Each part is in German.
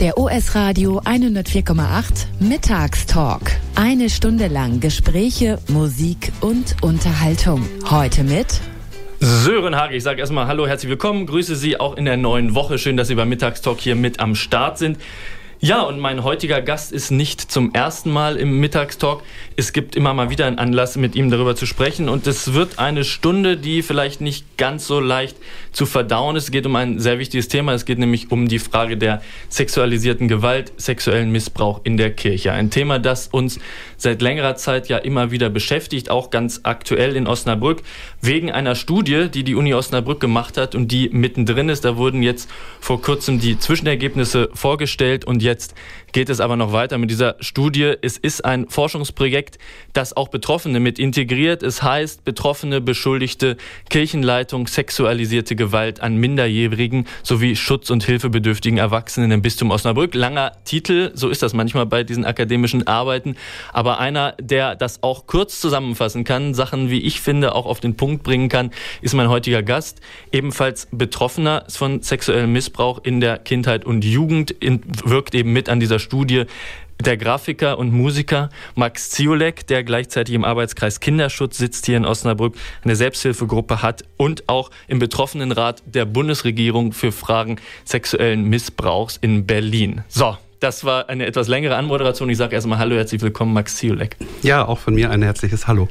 Der OS Radio 104,8 Mittagstalk. Eine Stunde lang Gespräche, Musik und Unterhaltung. Heute mit Sören Hage, ich sage erstmal Hallo, herzlich willkommen, grüße Sie auch in der neuen Woche. Schön, dass Sie beim Mittagstalk hier mit am Start sind. Ja, und mein heutiger Gast ist nicht zum ersten Mal im Mittagstalk. Es gibt immer mal wieder einen Anlass, mit ihm darüber zu sprechen. Und es wird eine Stunde, die vielleicht nicht ganz so leicht zu verdauen ist. Es geht um ein sehr wichtiges Thema. Es geht nämlich um die Frage der sexualisierten Gewalt, sexuellen Missbrauch in der Kirche. Ein Thema, das uns seit längerer Zeit ja immer wieder beschäftigt, auch ganz aktuell in Osnabrück, wegen einer Studie, die die Uni Osnabrück gemacht hat und die mittendrin ist. Da wurden jetzt vor kurzem die Zwischenergebnisse vorgestellt und jetzt jetzt geht es aber noch weiter mit dieser Studie. Es ist ein Forschungsprojekt, das auch Betroffene mit integriert. Es heißt Betroffene, Beschuldigte, Kirchenleitung, sexualisierte Gewalt an Minderjährigen sowie Schutz- und Hilfebedürftigen Erwachsenen im Bistum Osnabrück. Langer Titel, so ist das manchmal bei diesen akademischen Arbeiten, aber einer, der das auch kurz zusammenfassen kann, Sachen, wie ich finde, auch auf den Punkt bringen kann, ist mein heutiger Gast, ebenfalls Betroffener von sexuellem Missbrauch in der Kindheit und Jugend, wirkt eben mit an dieser Studie der Grafiker und Musiker Max Ziolek, der gleichzeitig im Arbeitskreis Kinderschutz sitzt hier in Osnabrück, eine Selbsthilfegruppe hat und auch im Betroffenenrat der Bundesregierung für Fragen sexuellen Missbrauchs in Berlin. So, das war eine etwas längere Anmoderation. Ich sage erstmal Hallo, herzlich willkommen, Max Ziolek. Ja, auch von mir ein herzliches Hallo.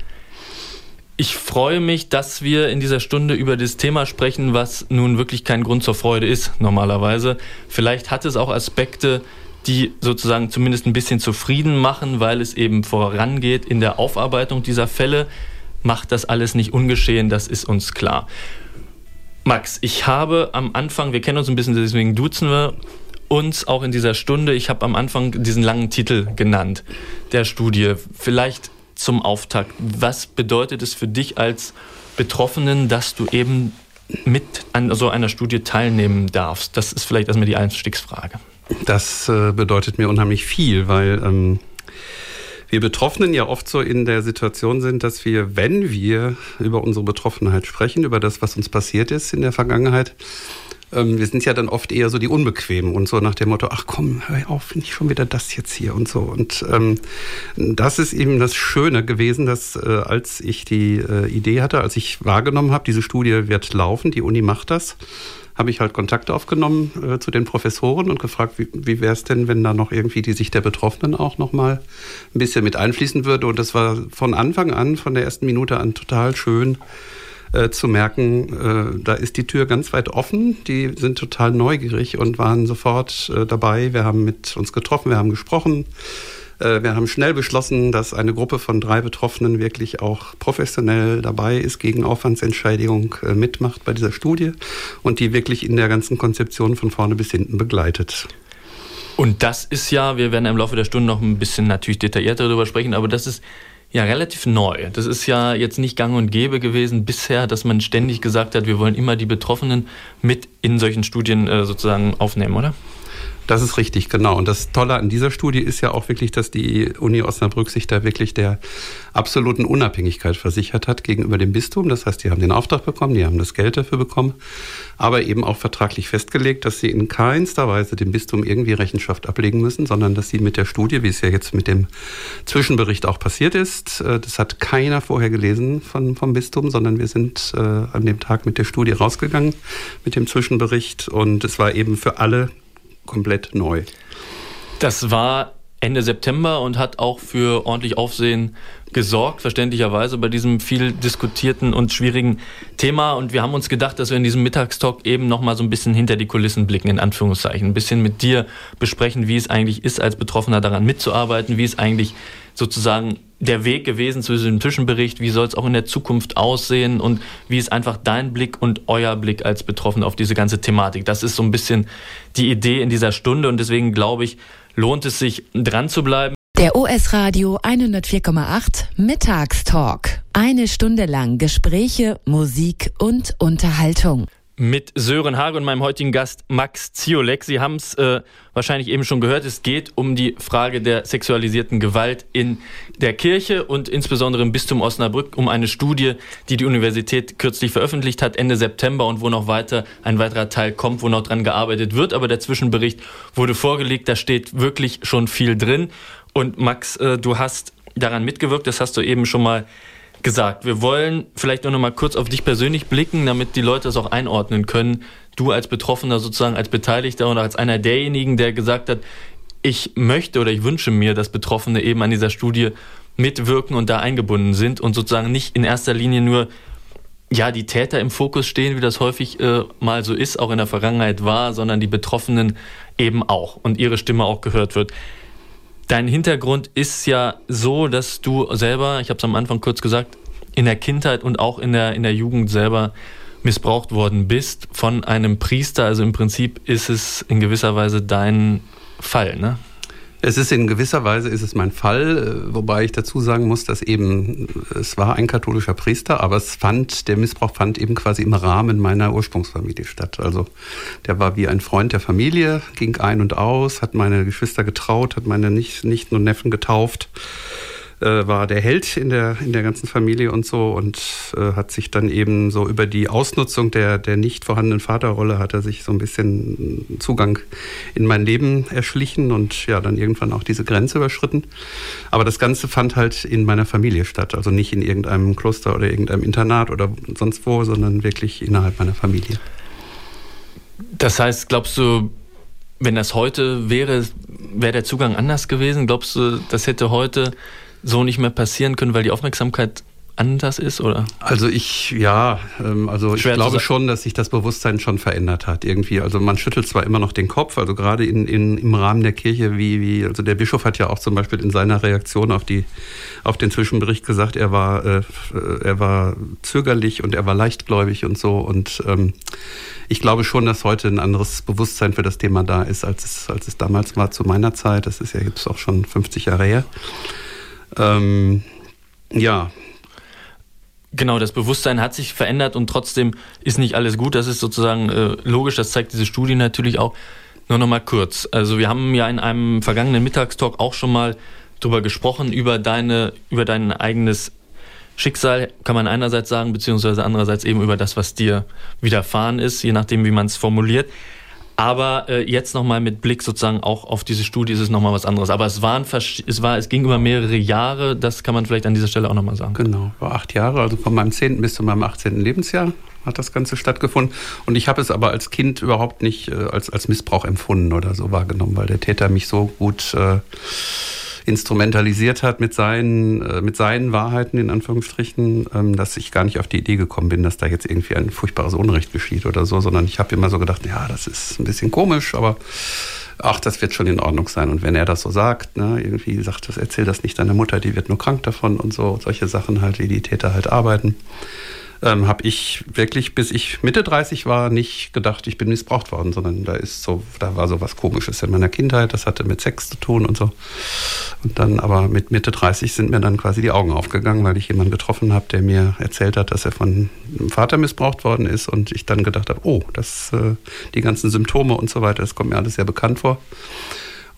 Ich freue mich, dass wir in dieser Stunde über das Thema sprechen, was nun wirklich kein Grund zur Freude ist, normalerweise. Vielleicht hat es auch Aspekte, die sozusagen zumindest ein bisschen zufrieden machen, weil es eben vorangeht in der Aufarbeitung dieser Fälle. Macht das alles nicht ungeschehen, das ist uns klar. Max, ich habe am Anfang, wir kennen uns ein bisschen, deswegen duzen wir uns auch in dieser Stunde. Ich habe am Anfang diesen langen Titel genannt, der Studie. Vielleicht zum Auftakt. Was bedeutet es für dich als Betroffenen, dass du eben mit an so einer Studie teilnehmen darfst? Das ist vielleicht erstmal die Einstiegsfrage. Das äh, bedeutet mir unheimlich viel, weil ähm, wir Betroffenen ja oft so in der Situation sind, dass wir, wenn wir über unsere Betroffenheit sprechen, über das, was uns passiert ist in der Vergangenheit, ähm, wir sind ja dann oft eher so die Unbequemen und so nach dem Motto, ach komm, hör auf, nicht schon wieder das jetzt hier und so. Und ähm, das ist eben das Schöne gewesen, dass äh, als ich die äh, Idee hatte, als ich wahrgenommen habe, diese Studie wird laufen, die Uni macht das, habe ich halt Kontakt aufgenommen äh, zu den Professoren und gefragt, wie, wie wäre es denn, wenn da noch irgendwie die Sicht der Betroffenen auch noch mal ein bisschen mit einfließen würde. Und das war von Anfang an, von der ersten Minute an total schön äh, zu merken, äh, da ist die Tür ganz weit offen. Die sind total neugierig und waren sofort äh, dabei. Wir haben mit uns getroffen, wir haben gesprochen. Äh, wir haben schnell beschlossen, dass eine Gruppe von drei Betroffenen wirklich auch professionell dabei ist, gegen Aufwandsentschädigung äh, mitmacht bei dieser Studie und die wirklich in der ganzen Konzeption von vorne bis hinten begleitet. Und das ist ja, wir werden im Laufe der Stunde noch ein bisschen natürlich detaillierter darüber sprechen, aber das ist ja, relativ neu. Das ist ja jetzt nicht gang und gäbe gewesen bisher, dass man ständig gesagt hat, wir wollen immer die Betroffenen mit in solchen Studien äh, sozusagen aufnehmen, oder? Das ist richtig, genau. Und das Tolle an dieser Studie ist ja auch wirklich, dass die Uni Osnabrück sich da wirklich der absoluten Unabhängigkeit versichert hat gegenüber dem Bistum. Das heißt, die haben den Auftrag bekommen, die haben das Geld dafür bekommen, aber eben auch vertraglich festgelegt, dass sie in keinster Weise dem Bistum irgendwie Rechenschaft ablegen müssen, sondern dass sie mit der Studie, wie es ja jetzt mit dem Zwischenbericht auch passiert ist, äh, das hat keiner vorher gelesen von, vom Bistum, sondern wir sind äh, an dem Tag mit der Studie rausgegangen, mit dem Zwischenbericht. Und es war eben für alle komplett neu. Das war Ende September und hat auch für ordentlich Aufsehen gesorgt, verständlicherweise bei diesem viel diskutierten und schwierigen Thema. Und wir haben uns gedacht, dass wir in diesem Mittagstalk eben nochmal so ein bisschen hinter die Kulissen blicken, in Anführungszeichen. Ein bisschen mit dir besprechen, wie es eigentlich ist, als Betroffener daran mitzuarbeiten, wie es eigentlich sozusagen der Weg gewesen zu diesem Zwischenbericht, wie soll es auch in der Zukunft aussehen und wie ist einfach dein Blick und euer Blick als Betroffener auf diese ganze Thematik. Das ist so ein bisschen die Idee in dieser Stunde und deswegen glaube ich, lohnt es sich dran zu bleiben. Der OS Radio 104,8 Mittagstalk. Eine Stunde lang Gespräche, Musik und Unterhaltung. Mit Sören Hage und meinem heutigen Gast Max Ziolek. Sie haben es äh, wahrscheinlich eben schon gehört. Es geht um die Frage der sexualisierten Gewalt in der Kirche und insbesondere im Bistum Osnabrück um eine Studie, die die Universität kürzlich veröffentlicht hat, Ende September und wo noch weiter ein weiterer Teil kommt, wo noch dran gearbeitet wird. Aber der Zwischenbericht wurde vorgelegt. Da steht wirklich schon viel drin. Und Max, äh, du hast daran mitgewirkt. Das hast du eben schon mal gesagt. Wir wollen vielleicht nur noch mal kurz auf dich persönlich blicken, damit die Leute das auch einordnen können. Du als Betroffener sozusagen, als Beteiligter oder als einer derjenigen, der gesagt hat, ich möchte oder ich wünsche mir, dass Betroffene eben an dieser Studie mitwirken und da eingebunden sind und sozusagen nicht in erster Linie nur ja, die Täter im Fokus stehen, wie das häufig äh, mal so ist, auch in der Vergangenheit war, sondern die Betroffenen eben auch und ihre Stimme auch gehört wird. Dein Hintergrund ist ja so, dass du selber, ich habe es am Anfang kurz gesagt, in der Kindheit und auch in der, in der Jugend selber missbraucht worden bist von einem Priester. Also im Prinzip ist es in gewisser Weise dein Fall, ne? Es ist in gewisser Weise ist es mein Fall, äh, wobei ich dazu sagen muss, dass eben es war ein katholischer Priester, aber es fand der Missbrauch fand eben quasi im Rahmen meiner Ursprungsfamilie statt. Also der war wie ein Freund der Familie, ging ein und aus, hat meine Geschwister getraut, hat meine nicht nicht nur Neffen getauft äh, war der Held in der, in der ganzen Familie und so und äh, hat sich dann eben so über die Ausnutzung der, der nicht vorhandenen Vaterrolle hat er sich so ein bisschen Zugang in mein Leben erschlichen und ja, dann irgendwann auch diese Grenze überschritten. Aber das Ganze fand halt in meiner Familie statt, also nicht in irgendeinem Kloster oder irgendeinem Internat oder sonst wo, sondern wirklich innerhalb meiner Familie. Das heißt, glaubst du, wenn das heute wäre, wäre der Zugang anders gewesen? Glaubst du, das hätte heute so nicht mehr passieren können, weil die Aufmerksamkeit anders ist, oder? Also ich, ja, ähm, also Schwer ich glaube schon, dass sich das Bewusstsein schon verändert hat irgendwie. Also man schüttelt zwar immer noch den Kopf, also gerade in, in, im Rahmen der Kirche, wie, wie, also der Bischof hat ja auch zum Beispiel in seiner Reaktion auf die, auf den Zwischenbericht gesagt, er war, äh, er war zögerlich und er war leichtgläubig und so und ähm, ich glaube schon, dass heute ein anderes Bewusstsein für das Thema da ist, als es, als es damals war zu meiner Zeit. Das ist ja jetzt auch schon 50 Jahre her. Ähm, ja. Genau, das Bewusstsein hat sich verändert und trotzdem ist nicht alles gut. Das ist sozusagen äh, logisch, das zeigt diese Studie natürlich auch. Nur noch mal kurz. Also wir haben ja in einem vergangenen Mittagstalk auch schon mal drüber gesprochen, über deine, über dein eigenes Schicksal, kann man einerseits sagen, beziehungsweise andererseits eben über das, was dir widerfahren ist, je nachdem, wie man es formuliert. Aber äh, jetzt nochmal mit Blick sozusagen auch auf diese Studie ist es nochmal was anderes. Aber es, waren, es, war, es ging über mehrere Jahre, das kann man vielleicht an dieser Stelle auch nochmal sagen. Genau, über acht Jahre, also von meinem 10. bis zu meinem 18. Lebensjahr hat das Ganze stattgefunden. Und ich habe es aber als Kind überhaupt nicht äh, als, als Missbrauch empfunden oder so wahrgenommen, weil der Täter mich so gut... Äh, instrumentalisiert hat mit seinen, äh, mit seinen Wahrheiten, in Anführungsstrichen, ähm, dass ich gar nicht auf die Idee gekommen bin, dass da jetzt irgendwie ein furchtbares Unrecht geschieht oder so, sondern ich habe immer so gedacht, ja, das ist ein bisschen komisch, aber ach, das wird schon in Ordnung sein. Und wenn er das so sagt, ne, irgendwie sagt, das erzähl das nicht deiner Mutter, die wird nur krank davon und so, solche Sachen halt, wie die Täter halt arbeiten ähm, habe ich wirklich, bis ich Mitte 30 war, nicht gedacht, ich bin missbraucht worden, sondern da ist so, da war so was Komisches in meiner Kindheit, das hatte mit Sex zu tun und so. Und dann aber mit Mitte 30 sind mir dann quasi die Augen aufgegangen, weil ich jemanden getroffen habe, der mir erzählt hat, dass er von einem Vater missbraucht worden ist und ich dann gedacht habe, oh, das, äh, die ganzen Symptome und so weiter, das kommt mir alles sehr bekannt vor.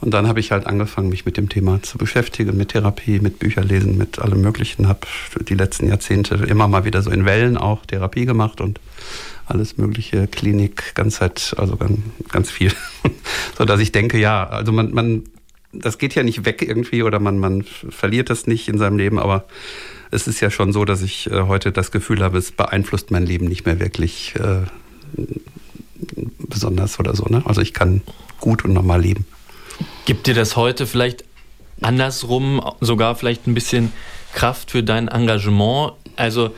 Und dann habe ich halt angefangen, mich mit dem Thema zu beschäftigen, mit Therapie, mit Bücherlesen, mit allem Möglichen. Habe die letzten Jahrzehnte immer mal wieder so in Wellen auch Therapie gemacht und alles mögliche, Klinik, Ganzheit, also ganz, ganz viel. so dass ich denke, ja, also man, man, das geht ja nicht weg irgendwie oder man, man verliert das nicht in seinem Leben, aber es ist ja schon so, dass ich äh, heute das Gefühl habe, es beeinflusst mein Leben nicht mehr wirklich äh, besonders oder so. Ne? Also ich kann gut und normal leben. Gibt dir das heute vielleicht andersrum sogar vielleicht ein bisschen Kraft für dein Engagement? Also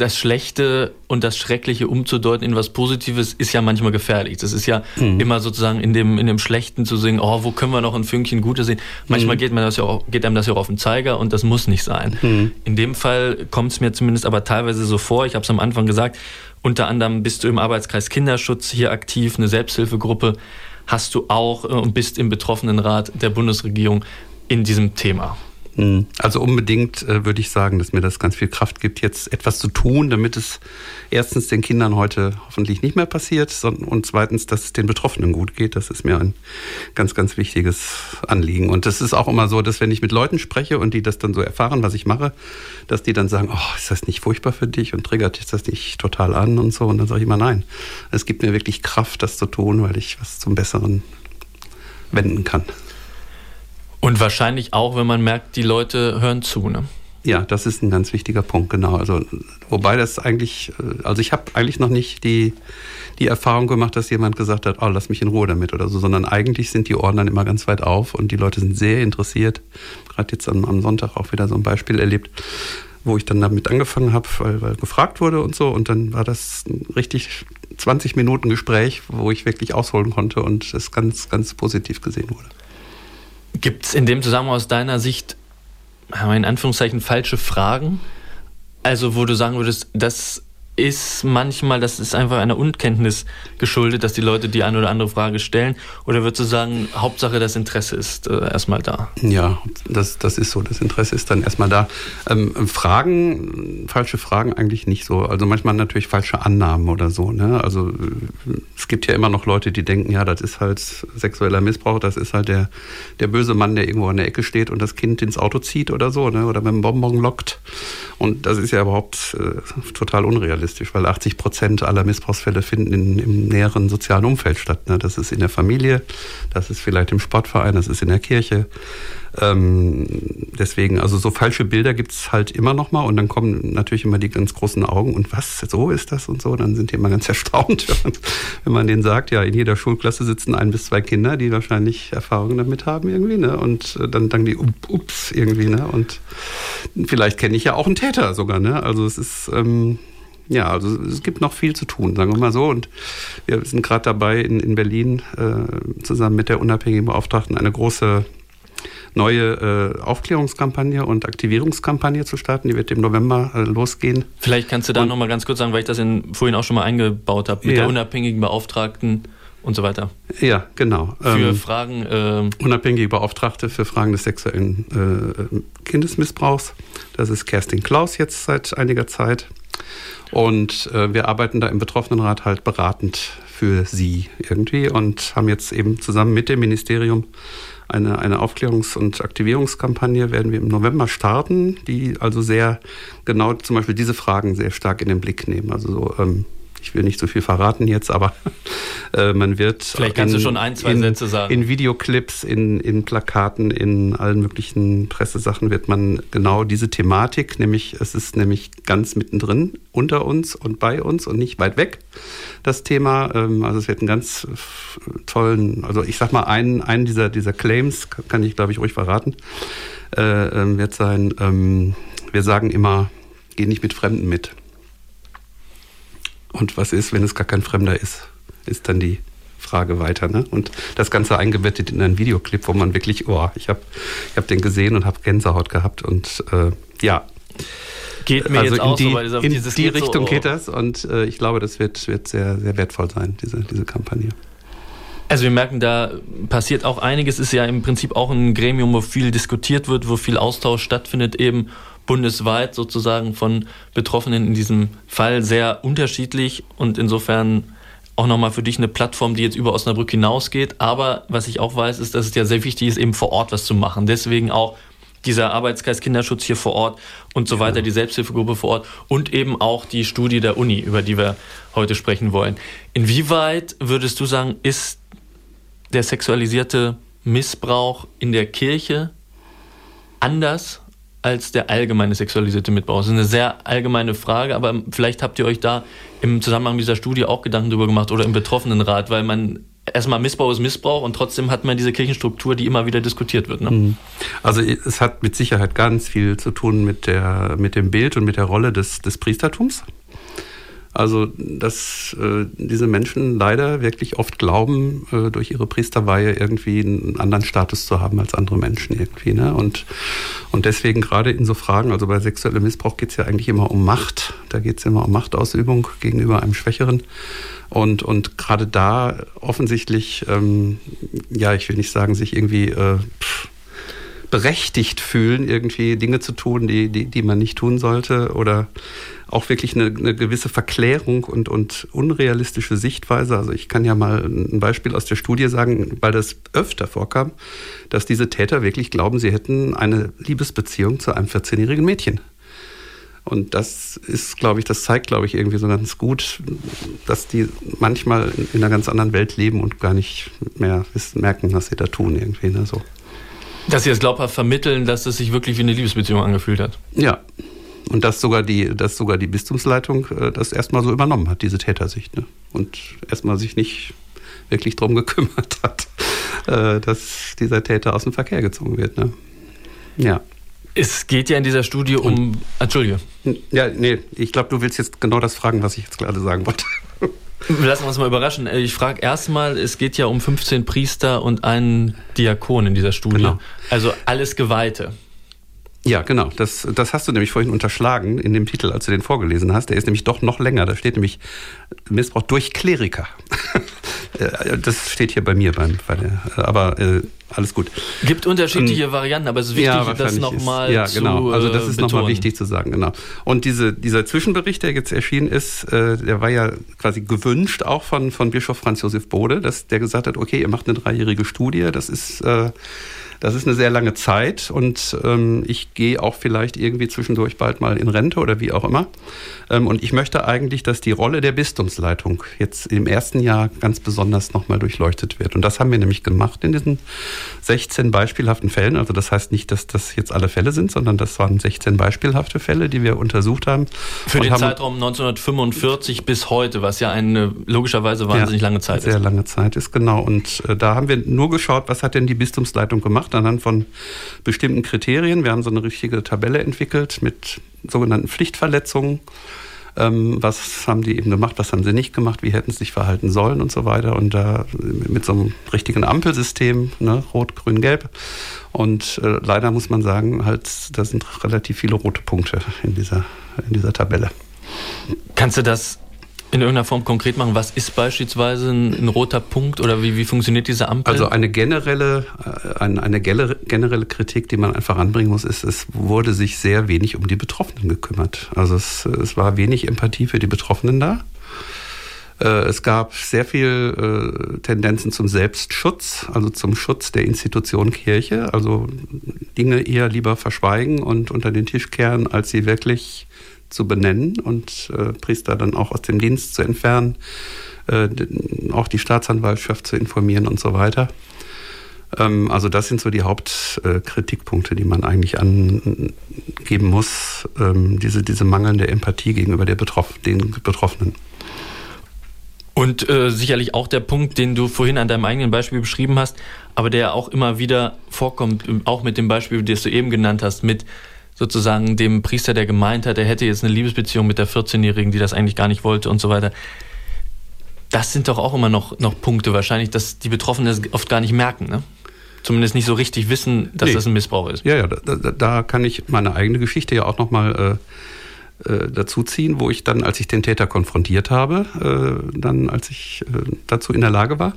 das Schlechte und das Schreckliche umzudeuten in was Positives ist ja manchmal gefährlich. Das ist ja mhm. immer sozusagen in dem, in dem Schlechten zu singen, oh, wo können wir noch ein Fünkchen Gutes sehen? Manchmal mhm. geht, man das ja auch, geht einem das ja auch auf den Zeiger und das muss nicht sein. Mhm. In dem Fall kommt es mir zumindest aber teilweise so vor, ich habe es am Anfang gesagt, unter anderem bist du im Arbeitskreis Kinderschutz hier aktiv, eine Selbsthilfegruppe hast du auch äh, und bist im Betroffenenrat der Bundesregierung in diesem Thema. Hm. Also unbedingt äh, würde ich sagen, dass mir das ganz viel Kraft gibt, jetzt etwas zu tun, damit es erstens den Kindern heute hoffentlich nicht mehr passiert sondern, und zweitens, dass es den Betroffenen gut geht. Das ist mir ein ganz, ganz wichtiges Anliegen. Und das ist auch immer so, dass wenn ich mit Leuten spreche und die das dann so erfahren, was ich mache, dass die dann sagen, oh, ist das nicht furchtbar für dich und triggert dich das nicht total an und so. Und dann sage ich immer nein. Es gibt mir wirklich Kraft, das zu tun, weil ich was zum Besseren wenden kann. Und wahrscheinlich auch, wenn man merkt, die Leute hören zu, ne? Ja, das ist ein ganz wichtiger Punkt, genau. Also, wobei das eigentlich, äh, also ich habe eigentlich noch nicht die, die Erfahrung gemacht, dass jemand gesagt hat, oh, lass mich in Ruhe damit oder so, sondern eigentlich sind die Ohren dann immer ganz weit auf und die Leute sind sehr interessiert. Gerade jetzt am, am Sonntag auch wieder so ein Beispiel erlebt, wo ich dann damit angefangen habe, weil, weil gefragt wurde und so. Und dann war das ein richtig 20 Minuten Gespräch, wo ich wirklich ausholen konnte und es ganz, ganz positiv gesehen wurde. Gibt es in dem Zusammenhang aus deiner Sicht, in Anführungszeichen, falsche Fragen? Also, wo du sagen würdest, das ist manchmal, das ist einfach einer Unkenntnis geschuldet, dass die Leute die eine oder andere Frage stellen? Oder würdest du sagen, Hauptsache das Interesse ist äh, erstmal da? Ja, das, das ist so. Das Interesse ist dann erstmal da. Ähm, Fragen, falsche Fragen eigentlich nicht so. Also manchmal natürlich falsche Annahmen oder so. Ne? Also es gibt ja immer noch Leute, die denken, ja, das ist halt sexueller Missbrauch, das ist halt der, der böse Mann, der irgendwo an der Ecke steht und das Kind ins Auto zieht oder so, ne? oder mit dem Bonbon lockt. Und das ist ja überhaupt äh, total unrealistisch, weil 80 Prozent aller Missbrauchsfälle finden in, im näheren sozialen Umfeld statt. Ne? Das ist in der Familie, das ist vielleicht im Sportverein, das ist in der Kirche. Ähm, deswegen, also so falsche Bilder gibt es halt immer noch mal und dann kommen natürlich immer die ganz großen Augen und was, so ist das und so, dann sind die immer ganz erstaunt, wenn man denen sagt, ja, in jeder Schulklasse sitzen ein bis zwei Kinder, die wahrscheinlich Erfahrungen damit haben irgendwie, ne? Und äh, dann sagen die, ups, irgendwie, ne? Und vielleicht kenne ich ja auch einen Täter sogar, ne? Also es ist, ähm, ja, also es gibt noch viel zu tun, sagen wir mal so. Und wir sind gerade dabei, in, in Berlin äh, zusammen mit der unabhängigen Beauftragten eine große neue äh, Aufklärungskampagne und Aktivierungskampagne zu starten. Die wird im November äh, losgehen. Vielleicht kannst du da nochmal ganz kurz sagen, weil ich das in, vorhin auch schon mal eingebaut habe, mit ja. der unabhängigen Beauftragten und so weiter. Ja, genau. Für ähm, Fragen. Äh, unabhängige Beauftragte für Fragen des sexuellen äh, Kindesmissbrauchs. Das ist Kerstin Klaus jetzt seit einiger Zeit. Und äh, wir arbeiten da im Betroffenenrat halt beratend für sie irgendwie und haben jetzt eben zusammen mit dem Ministerium eine, eine Aufklärungs- und Aktivierungskampagne werden wir im November starten, die also sehr genau zum Beispiel diese Fragen sehr stark in den Blick nehmen. Also so, ähm, ich will nicht so viel verraten jetzt, aber äh, man wird. Vielleicht kannst in, du schon ein, zwei in, Sätze sagen. In Videoclips, in, in Plakaten, in allen möglichen Pressesachen wird man genau diese Thematik, nämlich es ist nämlich ganz mittendrin unter uns und bei uns und nicht weit weg, das Thema. Ähm, also es wird einen ganz tollen, also ich sag mal, einen, einen dieser, dieser Claims, kann ich glaube ich ruhig verraten, äh, ähm, wird sein, ähm, wir sagen immer, geh nicht mit Fremden mit. Und was ist, wenn es gar kein Fremder ist? Ist dann die Frage weiter. Ne? Und das Ganze eingebettet in einen Videoclip, wo man wirklich, oh, ich habe ich hab den gesehen und habe Gänsehaut gehabt. Und äh, ja. Geht mir also jetzt auch die, so, weil in die Richtung so, oh. geht das. Und äh, ich glaube, das wird, wird sehr, sehr wertvoll sein, diese, diese Kampagne. Also wir merken, da passiert auch einiges. Es ist ja im Prinzip auch ein Gremium, wo viel diskutiert wird, wo viel Austausch stattfindet eben bundesweit sozusagen von Betroffenen in diesem Fall sehr unterschiedlich und insofern auch nochmal für dich eine Plattform, die jetzt über Osnabrück hinausgeht. Aber was ich auch weiß, ist, dass es ja sehr wichtig ist, eben vor Ort was zu machen. Deswegen auch dieser Arbeitskreis Kinderschutz hier vor Ort und so weiter, die Selbsthilfegruppe vor Ort und eben auch die Studie der Uni, über die wir heute sprechen wollen. Inwieweit würdest du sagen, ist der sexualisierte Missbrauch in der Kirche anders als der allgemeine sexualisierte Missbrauch? Das ist eine sehr allgemeine Frage, aber vielleicht habt ihr euch da im Zusammenhang mit dieser Studie auch Gedanken drüber gemacht oder im Betroffenenrat, weil man erstmal Missbrauch ist Missbrauch und trotzdem hat man diese Kirchenstruktur, die immer wieder diskutiert wird. Ne? Mhm. Also es hat mit Sicherheit ganz viel zu tun mit, der, mit dem Bild und mit der Rolle des, des Priestertums. Also, dass äh, diese Menschen leider wirklich oft glauben, äh, durch ihre Priesterweihe irgendwie einen anderen Status zu haben als andere Menschen irgendwie. Ne? Und, und deswegen gerade in so Fragen, also bei sexuellem Missbrauch geht es ja eigentlich immer um Macht. Da geht es immer um Machtausübung gegenüber einem Schwächeren. Und, und gerade da offensichtlich, ähm, ja, ich will nicht sagen, sich irgendwie äh, pff, berechtigt fühlen, irgendwie Dinge zu tun, die, die, die man nicht tun sollte oder auch wirklich eine, eine gewisse Verklärung und, und unrealistische Sichtweise. Also ich kann ja mal ein Beispiel aus der Studie sagen, weil das öfter vorkam, dass diese Täter wirklich glauben, sie hätten eine Liebesbeziehung zu einem 14-jährigen Mädchen. Und das ist, glaube ich, das zeigt, glaube ich, irgendwie so ganz gut, dass die manchmal in einer ganz anderen Welt leben und gar nicht mehr wissen, merken, was sie da tun irgendwie. Ne, so. Dass sie es glaubhaft vermitteln, dass es sich wirklich wie eine Liebesbeziehung angefühlt hat. Ja. Und dass sogar die, dass sogar die Bistumsleitung äh, das erstmal so übernommen hat, diese Tätersicht. Ne? Und erstmal sich nicht wirklich darum gekümmert hat, äh, dass dieser Täter aus dem Verkehr gezogen wird. Ne? Ja. Es geht ja in dieser Studie um. Und, Entschuldige. Ja, nee, ich glaube, du willst jetzt genau das fragen, was ich jetzt gerade sagen wollte. Lassen wir uns mal überraschen. Äh, ich frage erstmal, es geht ja um 15 Priester und einen Diakon in dieser Studie. Genau. Also alles Geweihte. Ja, genau. Das, das hast du nämlich vorhin unterschlagen in dem Titel, als du den vorgelesen hast. Der ist nämlich doch noch länger. Da steht nämlich Missbrauch durch Kleriker. Äh, das steht hier bei mir beim, bei der, aber äh, alles gut. Gibt unterschiedliche um, Varianten, aber es ist wichtig, ja, das nochmal ja, genau. zu Also das ist nochmal wichtig zu sagen, genau. Und diese, dieser Zwischenbericht, der jetzt erschienen ist, äh, der war ja quasi gewünscht auch von, von Bischof Franz Josef Bode, dass der gesagt hat, okay, ihr macht eine dreijährige Studie, das ist äh, das ist eine sehr lange Zeit und ähm, ich gehe auch vielleicht irgendwie zwischendurch bald mal in Rente oder wie auch immer. Ähm, und ich möchte eigentlich, dass die Rolle der Bistumsleitung jetzt im ersten Jahr ganz besonders nochmal durchleuchtet wird. Und das haben wir nämlich gemacht in diesen 16 beispielhaften Fällen. Also das heißt nicht, dass das jetzt alle Fälle sind, sondern das waren 16 beispielhafte Fälle, die wir untersucht haben. Für den Zeitraum 1945 bis heute, was ja eine logischerweise wahnsinnig ja, lange Zeit sehr ist. Sehr lange Zeit ist, genau. Und äh, da haben wir nur geschaut, was hat denn die Bistumsleitung gemacht gemacht anhand von bestimmten Kriterien. Wir haben so eine richtige Tabelle entwickelt mit sogenannten Pflichtverletzungen. Ähm, was haben die eben gemacht, was haben sie nicht gemacht, wie hätten sie sich verhalten sollen und so weiter. Und da mit so einem richtigen Ampelsystem, ne, rot, grün, gelb. Und äh, leider muss man sagen, halt, da sind relativ viele rote Punkte in dieser, in dieser Tabelle. Kannst du das in irgendeiner Form konkret machen? Was ist beispielsweise ein, ein, roter Punkt oder wie, wie funktioniert diese Ampel? Also eine generelle, äh, eine, eine generelle Kritik, die man einfach anbringen muss, ist, es wurde sich sehr wenig um die Betroffenen gekümmert. Also es, es war wenig Empathie für die Betroffenen da. Äh, es gab sehr viel äh, Tendenzen zum Selbstschutz, also zum Schutz der Institution Kirche, also Dinge eher lieber verschweigen und unter den Tisch kehren, als sie wirklich zu benennen und äh, Priester dann auch aus dem Dienst zu entfernen, äh, auch die Staatsanwaltschaft zu informieren und so weiter. Ähm, also das sind so die Hauptkritikpunkte, äh, die man eigentlich angeben muss, ähm, diese, diese mangelnde Empathie gegenüber der Betroff den Betroffenen. Und äh, sicherlich auch der Punkt, den du vorhin an deinem eigenen Beispiel beschrieben hast, aber der auch immer wieder vorkommt, auch mit dem Beispiel, das du eben genannt hast, mit sozusagen dem Priester, der gemeint hat, er hätte jetzt eine Liebesbeziehung mit der 14-Jährigen, die das eigentlich gar nicht wollte und so weiter. Das sind doch auch immer noch, noch Punkte wahrscheinlich, dass die Betroffenen das oft gar nicht merken, ne? Zumindest nicht so richtig wissen, dass nee. das ein Missbrauch ist. Ja, ja, da, da, kann ich meine eigene Geschichte ja auch nochmal äh, äh, dazu ziehen, wo ich dann, als ich den Täter konfrontiert habe, äh, dann, als ich äh, dazu in der Lage war,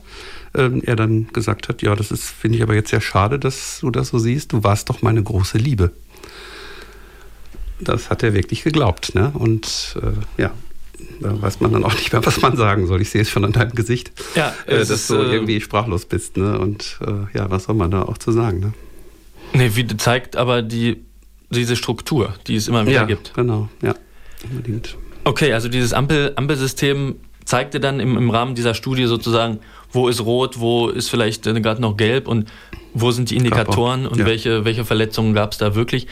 äh, er dann gesagt hat, ja, das ist, finde ich aber jetzt sehr schade, dass du das so siehst. Du warst doch meine große Liebe das hat er wirklich geglaubt. Ne? Und äh, ja, da weiß man dann auch nicht mehr, was man sagen soll. Ich sehe es schon an deinem Gesicht, ja, äh, dass ist, du äh, irgendwie sprachlos bist. Ne? Und äh, ja, was soll man da auch zu sagen? Ne? Nee, wie zeigt aber die, diese Struktur, die es immer wieder ja, gibt. Genau, ja, unbedingt. Okay, also dieses Ampel, Ampelsystem zeigte dann im, im Rahmen dieser Studie sozusagen, wo ist rot, wo ist vielleicht gerade noch gelb und wo sind die Indikatoren und ja. welche, welche Verletzungen gab es da wirklich.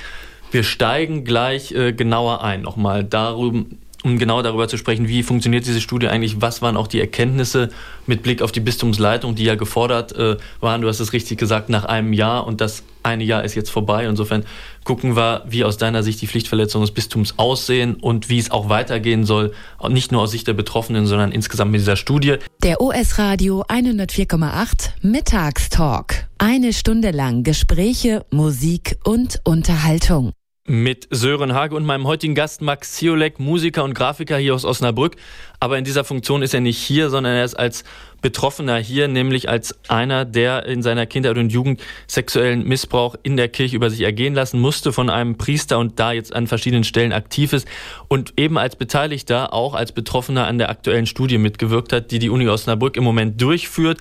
Wir steigen gleich äh, genauer ein, nochmal darum, um genau darüber zu sprechen, wie funktioniert diese Studie eigentlich, was waren auch die Erkenntnisse mit Blick auf die Bistumsleitung, die ja gefordert äh, waren, du hast es richtig gesagt, nach einem Jahr und das eine Jahr ist jetzt vorbei. Insofern gucken wir, wie aus deiner Sicht die Pflichtverletzungen des Bistums aussehen und wie es auch weitergehen soll, nicht nur aus Sicht der Betroffenen, sondern insgesamt mit dieser Studie. Der OS Radio 104,8 Mittagstalk. Eine Stunde lang Gespräche, Musik und Unterhaltung. Mit Sören Hage und meinem heutigen Gast Max Ziolek, Musiker und Grafiker hier aus Osnabrück. Aber in dieser Funktion ist er nicht hier, sondern er ist als Betroffener hier, nämlich als einer, der in seiner Kindheit und Jugend sexuellen Missbrauch in der Kirche über sich ergehen lassen musste von einem Priester und da jetzt an verschiedenen Stellen aktiv ist und eben als Beteiligter auch als Betroffener an der aktuellen Studie mitgewirkt hat, die die Uni Osnabrück im Moment durchführt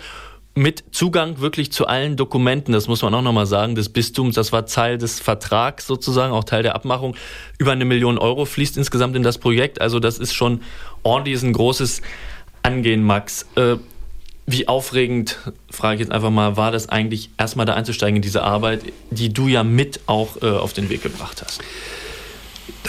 mit Zugang wirklich zu allen Dokumenten, das muss man auch nochmal sagen, des Bistums, das war Teil des Vertrags sozusagen, auch Teil der Abmachung. Über eine Million Euro fließt insgesamt in das Projekt, also das ist schon ordentlich ein großes Angehen, Max. Äh, wie aufregend, frage ich jetzt einfach mal, war das eigentlich erstmal da einzusteigen in diese Arbeit, die du ja mit auch äh, auf den Weg gebracht hast?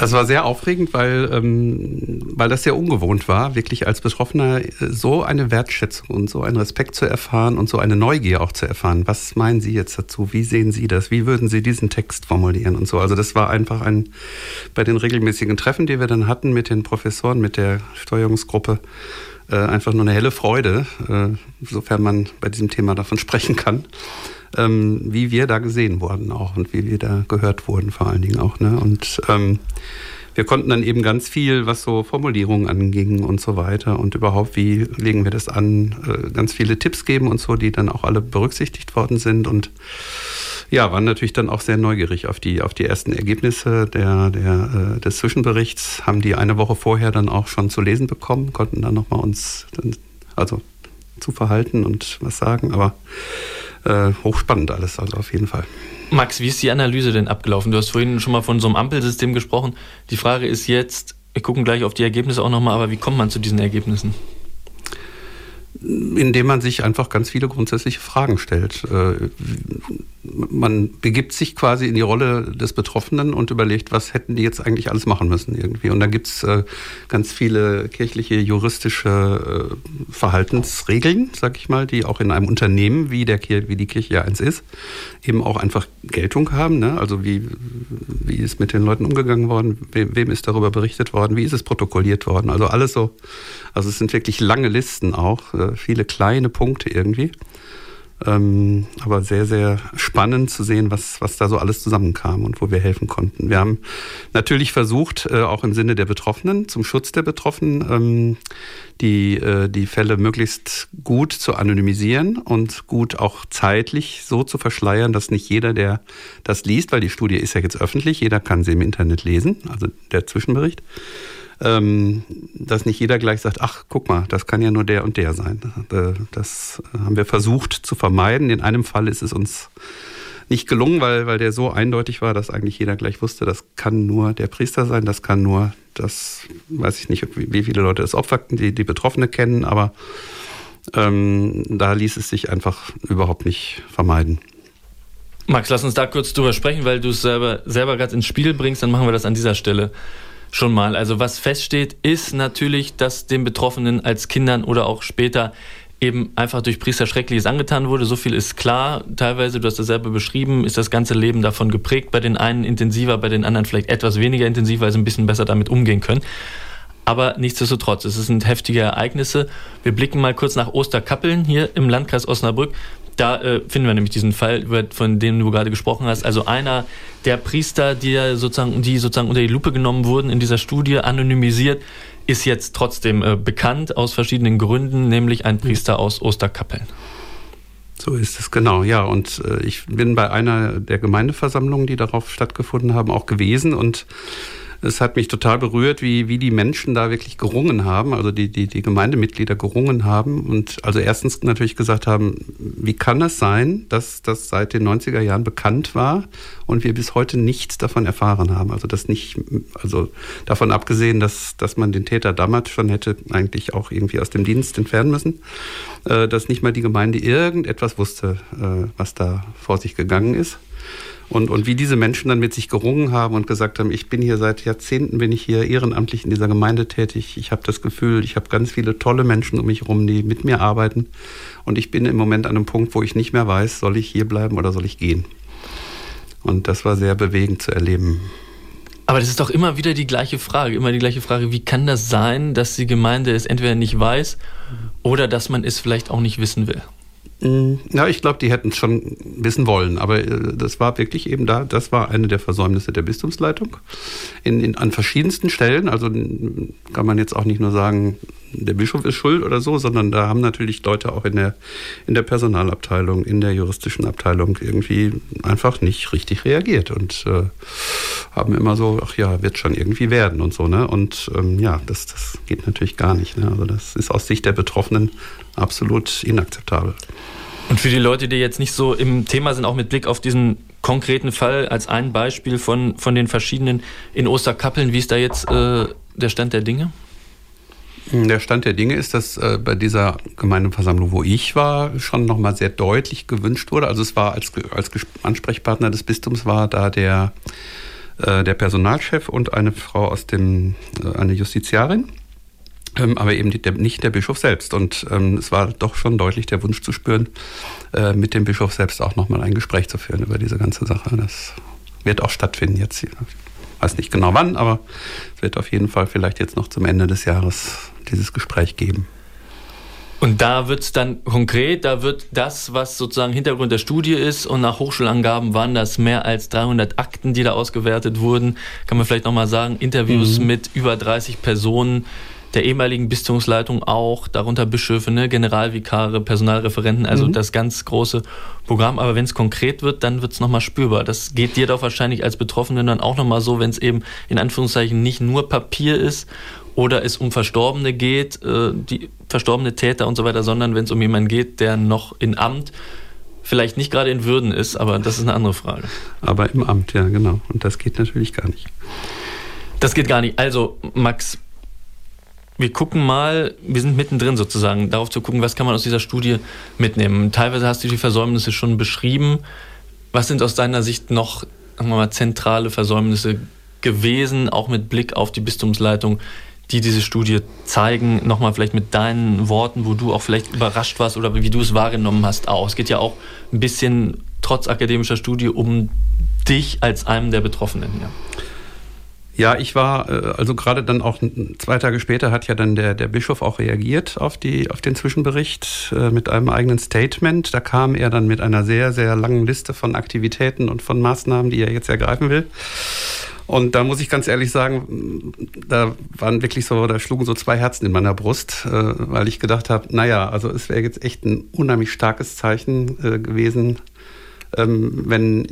Das war sehr aufregend, weil, ähm, weil das sehr ungewohnt war, wirklich als Betroffener äh, so eine Wertschätzung und so einen Respekt zu erfahren und so eine Neugier auch zu erfahren. Was meinen Sie jetzt dazu? Wie sehen Sie das? Wie würden Sie diesen Text formulieren und so? Also das war einfach ein, bei den regelmäßigen Treffen, die wir dann hatten mit den Professoren, mit der Steuerungsgruppe, äh, einfach nur eine helle Freude, äh, sofern man bei diesem Thema davon sprechen kann ähm, wie wir da gesehen wurden auch und wie wir da gehört wurden vor allen Dingen auch. Ne? Und ähm, wir konnten dann eben ganz viel, was so Formulierungen anging und so weiter und überhaupt, wie legen wir das an, äh, ganz viele Tipps geben und so, die dann auch alle berücksichtigt worden sind und ja, waren natürlich dann auch sehr neugierig auf die, auf die ersten Ergebnisse der, der, äh, des Zwischenberichts, haben die eine Woche vorher dann auch schon zu lesen bekommen, konnten dann nochmal uns, dann, also zu verhalten und was sagen, aber äh, hochspannend alles, also auf jeden Fall. Max, wie ist die Analyse denn abgelaufen? Du hast vorhin schon mal von so einem Ampelsystem gesprochen. Die Frage ist jetzt, wir gucken gleich auf die Ergebnisse auch nochmal, aber wie kommt man zu diesen Ergebnissen? Indem man sich einfach ganz viele grundsätzliche Fragen stellt. Äh, man begibt sich quasi in die Rolle des Betroffenen und überlegt, was hätten die jetzt eigentlich alles machen müssen irgendwie. Und da gibt's äh, ganz viele kirchliche, juristische äh, Verhaltensregeln, sag ich mal, die auch in einem Unternehmen, wie, der wie die Kirche ja eins ist, eben auch einfach Geltung haben. Ne? Also wie, wie ist mit den Leuten umgegangen worden, wem ist darüber berichtet worden, wie ist es protokolliert worden. Also alles so, also es sind wirklich lange Listen auch äh, viele kleine Punkte irgendwie. Ähm, aber sehr, sehr spannend zu sehen, was, was da so alles zusammenkam und wo wir helfen konnten. Wir haben natürlich versucht, äh, auch im Sinne der Betroffenen, zum Schutz der Betroffenen, ähm, die, äh, die Fälle möglichst gut zu anonymisieren und gut auch zeitlich so zu verschleiern, dass nicht jeder, der das liest, weil die Studie ist ja jetzt öffentlich, jeder kann sie im Internet lesen, also der Zwischenbericht ähm, dass nicht jeder gleich sagt, ach, guck mal, das kann ja nur der und der sein. Äh, das haben wir versucht zu vermeiden. In einem Fall ist es uns nicht gelungen, weil, weil der so eindeutig war, dass eigentlich jeder gleich wusste, das kann nur der Priester sein, das kann nur das, weiß ich nicht, wie viele Leute das Opfer, die, die Betroffene kennen, aber ähm, da ließ es sich einfach überhaupt nicht vermeiden. Max, lass uns da kurz drüber sprechen, weil du es selber, selber gerade ins Spiel bringst, dann machen wir das an dieser Stelle schon mal. Also was feststeht, ist natürlich, dass den Betroffenen als Kindern oder auch später eben einfach durch Priester Schreckliches angetan wurde. So viel ist klar. Teilweise, du hast das selber beschrieben, ist das ganze Leben davon geprägt. Bei den einen intensiver, bei den anderen vielleicht etwas weniger intensiv, weil sie ein bisschen besser damit umgehen können. Aber nichtsdestotrotz, es sind heftige Ereignisse. Wir blicken mal kurz nach Osterkappeln hier im Landkreis Osnabrück. Da äh, finden wir nämlich diesen Fall, von dem du gerade gesprochen hast. Also einer der Priester, die sozusagen, die sozusagen unter die Lupe genommen wurden in dieser Studie, anonymisiert, ist jetzt trotzdem äh, bekannt aus verschiedenen Gründen, nämlich ein Priester aus Osterkappeln. So ist es genau, ja. Und äh, ich bin bei einer der Gemeindeversammlungen, die darauf stattgefunden haben, auch gewesen und es hat mich total berührt, wie, wie die Menschen da wirklich gerungen haben, also die, die, die Gemeindemitglieder gerungen haben und also erstens natürlich gesagt haben, wie kann es sein, dass das seit den 90er Jahren bekannt war und wir bis heute nichts davon erfahren haben. Also das nicht, also davon abgesehen, dass, dass man den Täter damals schon hätte eigentlich auch irgendwie aus dem Dienst entfernen müssen, äh, dass nicht mal die Gemeinde irgendetwas wusste, äh, was da vor sich gegangen ist. Und, und wie diese Menschen dann mit sich gerungen haben und gesagt haben, ich bin hier seit Jahrzehnten, bin ich hier ehrenamtlich in dieser Gemeinde tätig. Ich habe das Gefühl, ich habe ganz viele tolle Menschen um mich herum, die mit mir arbeiten. Und ich bin im Moment an einem Punkt, wo ich nicht mehr weiß, soll ich hier bleiben oder soll ich gehen. Und das war sehr bewegend zu erleben. Aber das ist doch immer wieder die gleiche Frage, immer die gleiche Frage, wie kann das sein, dass die Gemeinde es entweder nicht weiß oder dass man es vielleicht auch nicht wissen will? Ja, ich glaube, die hätten es schon wissen wollen, aber äh, das war wirklich eben da, das war eine der Versäumnisse der Bistumsleitung. In, in, an verschiedensten Stellen, also kann man jetzt auch nicht nur sagen, der Bischof ist schuld oder so, sondern da haben natürlich Leute auch in der, in der Personalabteilung, in der juristischen Abteilung irgendwie einfach nicht richtig reagiert und äh, haben immer so, ach ja, wird schon irgendwie werden und so, ne? Und ähm, ja, das, das geht natürlich gar nicht. Ne? Also das ist aus Sicht der Betroffenen absolut inakzeptabel. Und für die Leute, die jetzt nicht so im Thema sind, auch mit Blick auf diesen konkreten Fall als ein Beispiel von, von den verschiedenen in Osterkappeln, wie ist da jetzt äh, der Stand der Dinge? Der Stand der Dinge ist, dass äh, bei dieser Gemeindeversammlung, wo ich war, schon nochmal sehr deutlich gewünscht wurde. Also es war als, als Ansprechpartner des Bistums war da der, äh, der Personalchef und eine Frau aus dem, äh, eine Justiziarin. Ähm, aber eben die, der, nicht der Bischof selbst. Und ähm, es war doch schon deutlich der Wunsch zu spüren, äh, mit dem Bischof selbst auch nochmal ein Gespräch zu führen über diese ganze Sache. Das wird auch stattfinden jetzt. Ich weiß nicht genau wann, aber es wird auf jeden Fall vielleicht jetzt noch zum Ende des Jahres dieses Gespräch geben. Und da wird es dann konkret, da wird das, was sozusagen Hintergrund der Studie ist, und nach Hochschulangaben waren das mehr als 300 Akten, die da ausgewertet wurden. Kann man vielleicht nochmal sagen, Interviews mhm. mit über 30 Personen der ehemaligen Bistumsleitung auch, darunter Bischöfe, ne, Generalvikare, Personalreferenten, also mhm. das ganz große Programm. Aber wenn es konkret wird, dann wird es nochmal spürbar. Das geht dir doch wahrscheinlich als Betroffenen dann auch nochmal so, wenn es eben in Anführungszeichen nicht nur Papier ist oder es um Verstorbene geht, äh, die verstorbene Täter und so weiter, sondern wenn es um jemanden geht, der noch in Amt vielleicht nicht gerade in Würden ist, aber das ist eine andere Frage. Aber im Amt, ja, genau. Und das geht natürlich gar nicht. Das geht gar nicht. Also, Max, wir gucken mal, wir sind mittendrin sozusagen, darauf zu gucken, was kann man aus dieser Studie mitnehmen. Teilweise hast du die Versäumnisse schon beschrieben. Was sind aus deiner Sicht noch mal, zentrale Versäumnisse gewesen, auch mit Blick auf die Bistumsleitung, die diese Studie zeigen? Nochmal vielleicht mit deinen Worten, wo du auch vielleicht überrascht warst oder wie du es wahrgenommen hast, auch. Es geht ja auch ein bisschen trotz akademischer Studie um dich als einem der Betroffenen. Ja. Ja, ich war, äh, also gerade dann auch zwei Tage später hat ja dann der, der Bischof auch reagiert auf, die, auf den Zwischenbericht äh, mit einem eigenen Statement. Da kam er dann mit einer sehr, sehr langen Liste von Aktivitäten und von Maßnahmen, die er jetzt ergreifen will. Und da muss ich ganz ehrlich sagen, da waren wirklich so, da schlugen so zwei Herzen in meiner Brust, äh, weil ich gedacht habe, naja, also es wäre jetzt echt ein unheimlich starkes Zeichen gewesen, ähm, wenn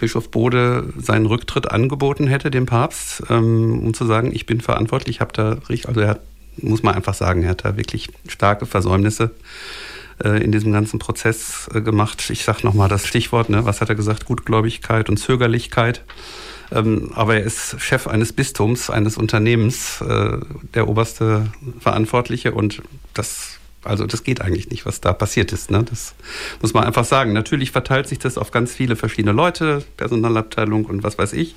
Bischof Bode seinen Rücktritt angeboten hätte, dem Papst, ähm, um zu sagen, ich bin verantwortlich, ich habe da richtig, also er hat, muss man einfach sagen, er hat da wirklich starke Versäumnisse äh, in diesem ganzen Prozess äh, gemacht. Ich sage nochmal das Stichwort, ne, was hat er gesagt, Gutgläubigkeit und Zögerlichkeit. Ähm, aber er ist Chef eines Bistums, eines Unternehmens, äh, der oberste Verantwortliche und das also das geht eigentlich nicht, was da passiert ist. Ne? Das muss man einfach sagen. Natürlich verteilt sich das auf ganz viele verschiedene Leute, Personalabteilung und was weiß ich,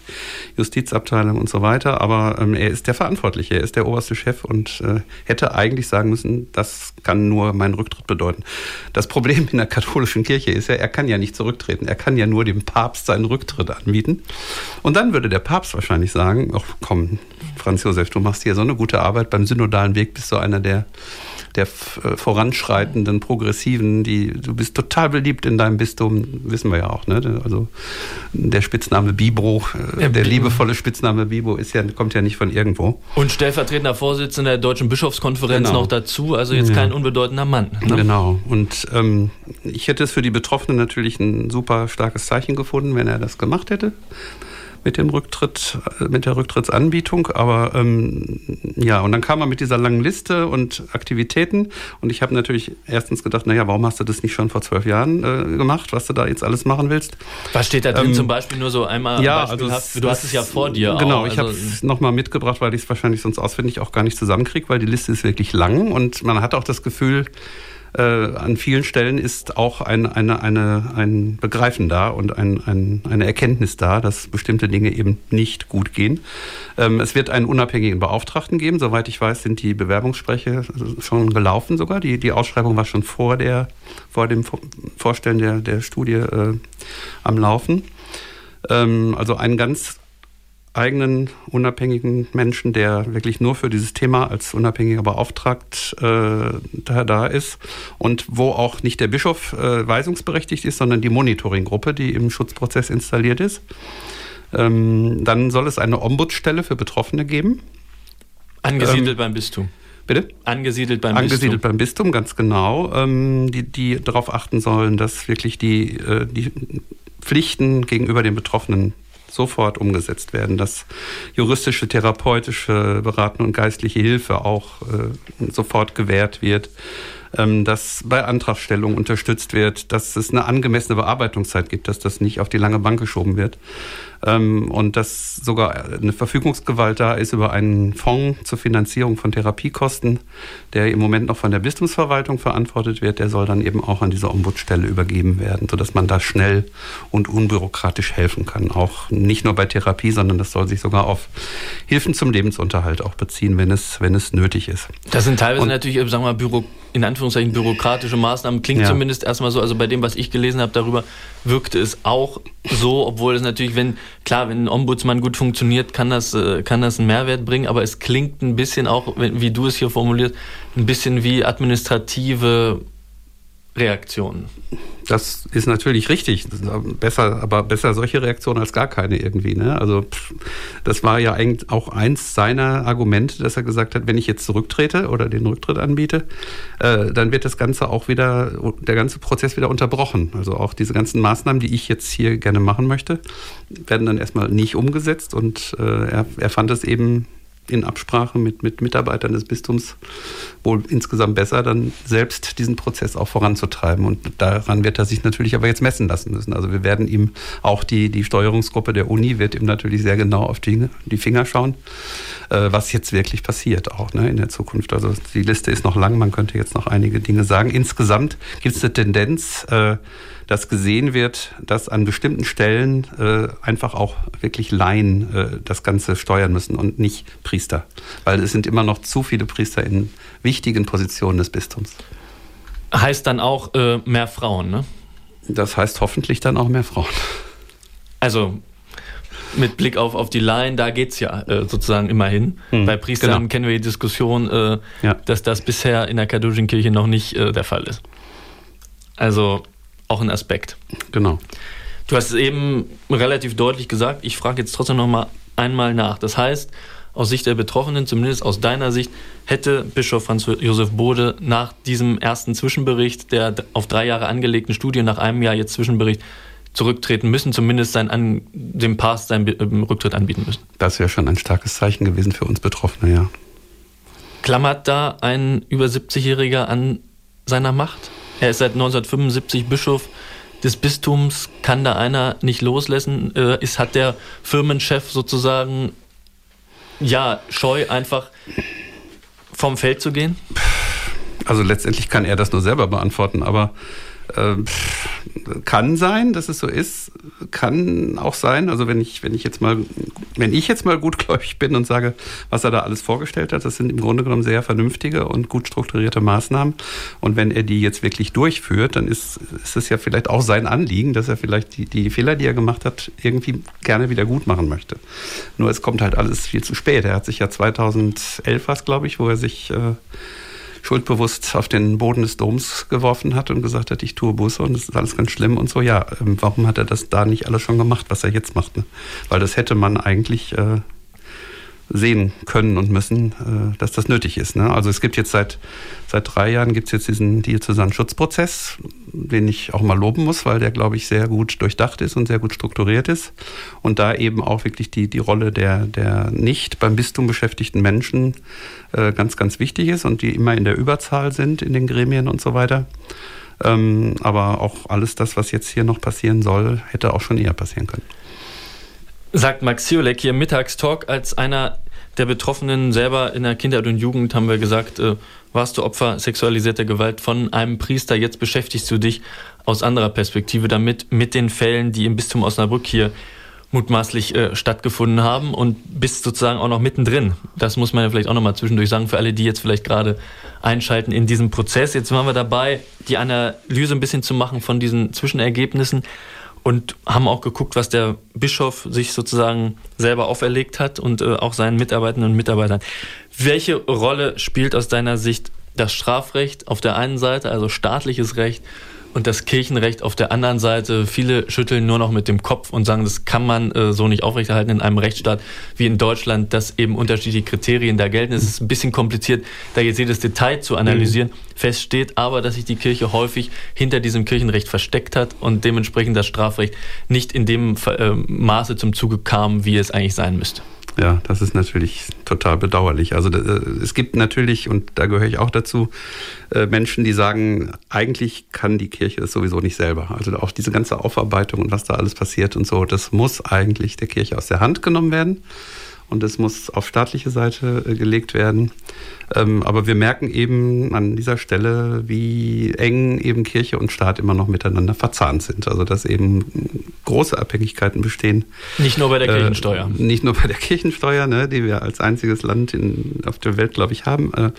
Justizabteilung und so weiter. Aber ähm, er ist der Verantwortliche, er ist der oberste Chef und äh, hätte eigentlich sagen müssen, das kann nur mein Rücktritt bedeuten. Das Problem in der katholischen Kirche ist ja, er kann ja nicht zurücktreten. Er kann ja nur dem Papst seinen Rücktritt anbieten. Und dann würde der Papst wahrscheinlich sagen, ach komm, Franz Josef, du machst hier so eine gute Arbeit beim synodalen Weg, bist du einer der der äh, voranschreitenden Progressiven, die du bist total beliebt in deinem Bistum, wissen wir ja auch, ne? Also der Spitzname Bibro, äh, der liebevolle Spitzname Bibo ist ja kommt ja nicht von irgendwo. Und stellvertretender Vorsitzender der Deutschen Bischofskonferenz genau. noch dazu, also jetzt ja. kein unbedeutender Mann. Ne? Genau. Und ähm, ich hätte es für die Betroffenen natürlich ein super starkes Zeichen gefunden, wenn er das gemacht hätte mit dem Rücktritt, mit der Rücktrittsanbietung. Aber ähm, ja, und dann kam er mit dieser langen Liste und Aktivitäten. Und ich habe natürlich erstens gedacht, naja, warum hast du das nicht schon vor zwölf Jahren äh, gemacht, was du da jetzt alles machen willst? Was steht da drin ähm, zum Beispiel nur so einmal? Ja, also es, du hast es ja vor dir. Genau, auch, ich also, habe es nochmal mitgebracht, weil ich es wahrscheinlich sonst auswendig auch gar nicht zusammenkriege, weil die Liste ist wirklich lang und man hat auch das Gefühl, äh, an vielen Stellen ist auch ein, eine, eine, ein Begreifen da und ein, ein, eine Erkenntnis da, dass bestimmte Dinge eben nicht gut gehen. Ähm, es wird einen unabhängigen Beauftragten geben. Soweit ich weiß, sind die Bewerbungsspreche schon gelaufen sogar. Die, die Ausschreibung war schon vor, der, vor dem Vorstellen der, der Studie äh, am Laufen. Ähm, also ein ganz eigenen unabhängigen Menschen, der wirklich nur für dieses Thema als unabhängiger Beauftragt äh, da, da ist und wo auch nicht der Bischof äh, weisungsberechtigt ist, sondern die Monitoringgruppe, die im Schutzprozess installiert ist. Ähm, dann soll es eine Ombudsstelle für Betroffene geben. Angesiedelt ähm, beim Bistum. Bitte? Angesiedelt beim Angesiedelt Bistum. beim Bistum, ganz genau. Ähm, die, die darauf achten sollen, dass wirklich die, äh, die Pflichten gegenüber den Betroffenen sofort umgesetzt werden, dass juristische, therapeutische, beratende und geistliche Hilfe auch äh, sofort gewährt wird, ähm, dass bei Antragstellung unterstützt wird, dass es eine angemessene Bearbeitungszeit gibt, dass das nicht auf die lange Bank geschoben wird ähm, und dass sogar eine Verfügungsgewalt da ist über einen Fonds zur Finanzierung von Therapiekosten, der im Moment noch von der Bistumsverwaltung verantwortet wird, der soll dann eben auch an diese Ombudsstelle übergeben werden, sodass man da schnell und unbürokratisch helfen kann. Auch nicht nur bei Therapie, sondern das soll sich sogar auf Hilfen zum Lebensunterhalt auch beziehen, wenn es, wenn es nötig ist. Das sind teilweise und, natürlich, sagen wir mal, Büro, in Anführungszeichen bürokratische Maßnahmen. Klingt ja. zumindest erstmal so, also bei dem, was ich gelesen habe darüber, wirkte es auch so, obwohl es natürlich, wenn, klar, wenn ein Ombudsmann gut funktioniert, kann das, äh, kann das einen Mehrwert bringen, aber es klingt ein bisschen auch, wie du es hier formulierst, ein bisschen wie administrative Reaktionen. Das ist natürlich richtig. Besser, aber besser solche Reaktionen als gar keine irgendwie. Ne? Also das war ja eigentlich auch eins seiner Argumente, dass er gesagt hat, wenn ich jetzt zurücktrete oder den Rücktritt anbiete, äh, dann wird das Ganze auch wieder, der ganze Prozess wieder unterbrochen. Also auch diese ganzen Maßnahmen, die ich jetzt hier gerne machen möchte, werden dann erstmal nicht umgesetzt und äh, er, er fand es eben in Absprache mit, mit Mitarbeitern des Bistums wohl insgesamt besser, dann selbst diesen Prozess auch voranzutreiben. Und daran wird er sich natürlich aber jetzt messen lassen müssen. Also wir werden ihm auch die, die Steuerungsgruppe der Uni wird ihm natürlich sehr genau auf die, die Finger schauen, äh, was jetzt wirklich passiert auch ne, in der Zukunft. Also die Liste ist noch lang, man könnte jetzt noch einige Dinge sagen. Insgesamt gibt es eine Tendenz, äh, dass gesehen wird, dass an bestimmten Stellen äh, einfach auch wirklich Laien äh, das Ganze steuern müssen und nicht Priester. Weil es sind immer noch zu viele Priester in wichtigen Positionen des Bistums. Heißt dann auch äh, mehr Frauen, ne? Das heißt hoffentlich dann auch mehr Frauen. Also mit Blick auf, auf die Laien, da geht es ja äh, sozusagen immerhin. Hm, Bei Priestern genau. kennen wir die Diskussion, äh, ja. dass das bisher in der katholischen Kirche noch nicht äh, der Fall ist. Also auch ein Aspekt. Genau. Du hast es eben relativ deutlich gesagt. Ich frage jetzt trotzdem noch mal einmal nach. Das heißt, aus Sicht der Betroffenen, zumindest aus deiner Sicht, hätte Bischof Franz Josef Bode nach diesem ersten Zwischenbericht der auf drei Jahre angelegten Studie, nach einem Jahr jetzt Zwischenbericht, zurücktreten müssen, zumindest sein, an, dem Papst seinen ähm, Rücktritt anbieten müssen. Das wäre schon ein starkes Zeichen gewesen für uns Betroffene, ja. Klammert da ein über 70-Jähriger an seiner Macht? Er ist seit 1975 Bischof des Bistums. Kann da einer nicht loslassen? Äh, ist, hat der Firmenchef sozusagen ja scheu, einfach vom Feld zu gehen? Also letztendlich kann er das nur selber beantworten, aber äh, kann sein, dass es so ist, kann auch sein. Also wenn ich, wenn ich jetzt mal, wenn ich jetzt mal gutgläubig bin und sage, was er da alles vorgestellt hat, das sind im Grunde genommen sehr vernünftige und gut strukturierte Maßnahmen. Und wenn er die jetzt wirklich durchführt, dann ist, ist es ja vielleicht auch sein Anliegen, dass er vielleicht die, die Fehler, die er gemacht hat, irgendwie gerne wieder gut machen möchte. Nur es kommt halt alles viel zu spät. Er hat sich ja 2011 was, glaube ich, wo er sich äh, schuldbewusst auf den Boden des Doms geworfen hat und gesagt hat, ich tue Buße und das ist alles ganz schlimm und so. Ja, ähm, warum hat er das da nicht alles schon gemacht, was er jetzt macht? Ne? Weil das hätte man eigentlich äh, sehen können und müssen, äh, dass das nötig ist. Ne? Also es gibt jetzt seit, seit drei Jahren gibt es jetzt diesen Diözesans-Schutzprozess, den ich auch mal loben muss, weil der, glaube ich, sehr gut durchdacht ist und sehr gut strukturiert ist. Und da eben auch wirklich die, die Rolle der, der nicht beim Bistum beschäftigten Menschen äh, ganz, ganz wichtig ist und die immer in der Überzahl sind in den Gremien und so weiter. Ähm, aber auch alles das, was jetzt hier noch passieren soll, hätte auch schon eher passieren können. Sagt Max Siolek hier im Mittagstalk als einer der Betroffenen selber in der Kindheit und Jugend, haben wir gesagt, äh, warst du Opfer sexualisierter Gewalt von einem Priester. Jetzt beschäftigst du dich aus anderer Perspektive damit, mit den Fällen, die im Bistum Osnabrück hier mutmaßlich äh, stattgefunden haben und bist sozusagen auch noch mittendrin. Das muss man ja vielleicht auch noch mal zwischendurch sagen für alle, die jetzt vielleicht gerade einschalten in diesem Prozess. Jetzt waren wir dabei, die Analyse ein bisschen zu machen von diesen Zwischenergebnissen und haben auch geguckt, was der Bischof sich sozusagen selber auferlegt hat und äh, auch seinen Mitarbeitenden und Mitarbeitern. Welche Rolle spielt aus deiner Sicht das Strafrecht auf der einen Seite, also staatliches Recht, und das Kirchenrecht auf der anderen Seite. Viele schütteln nur noch mit dem Kopf und sagen, das kann man äh, so nicht aufrechterhalten in einem Rechtsstaat wie in Deutschland, dass eben unterschiedliche Kriterien da gelten. Es ist ein bisschen kompliziert, da jetzt jedes Detail zu analysieren. Mhm. Fest steht aber, dass sich die Kirche häufig hinter diesem Kirchenrecht versteckt hat und dementsprechend das Strafrecht nicht in dem äh, Maße zum Zuge kam, wie es eigentlich sein müsste. Ja, das ist natürlich total bedauerlich. Also äh, es gibt natürlich, und da gehöre ich auch dazu, äh, Menschen, die sagen, eigentlich kann die Kirche es sowieso nicht selber. Also auch diese ganze Aufarbeitung und was da alles passiert und so, das muss eigentlich der Kirche aus der Hand genommen werden und es muss auf staatliche Seite äh, gelegt werden. Ähm, aber wir merken eben an dieser Stelle, wie eng eben Kirche und Staat immer noch miteinander verzahnt sind. Also dass eben große Abhängigkeiten bestehen. Nicht nur bei der Kirchensteuer. Äh, nicht nur bei der Kirchensteuer, ne, die wir als einziges Land in, auf der Welt, glaube ich, haben. Äh,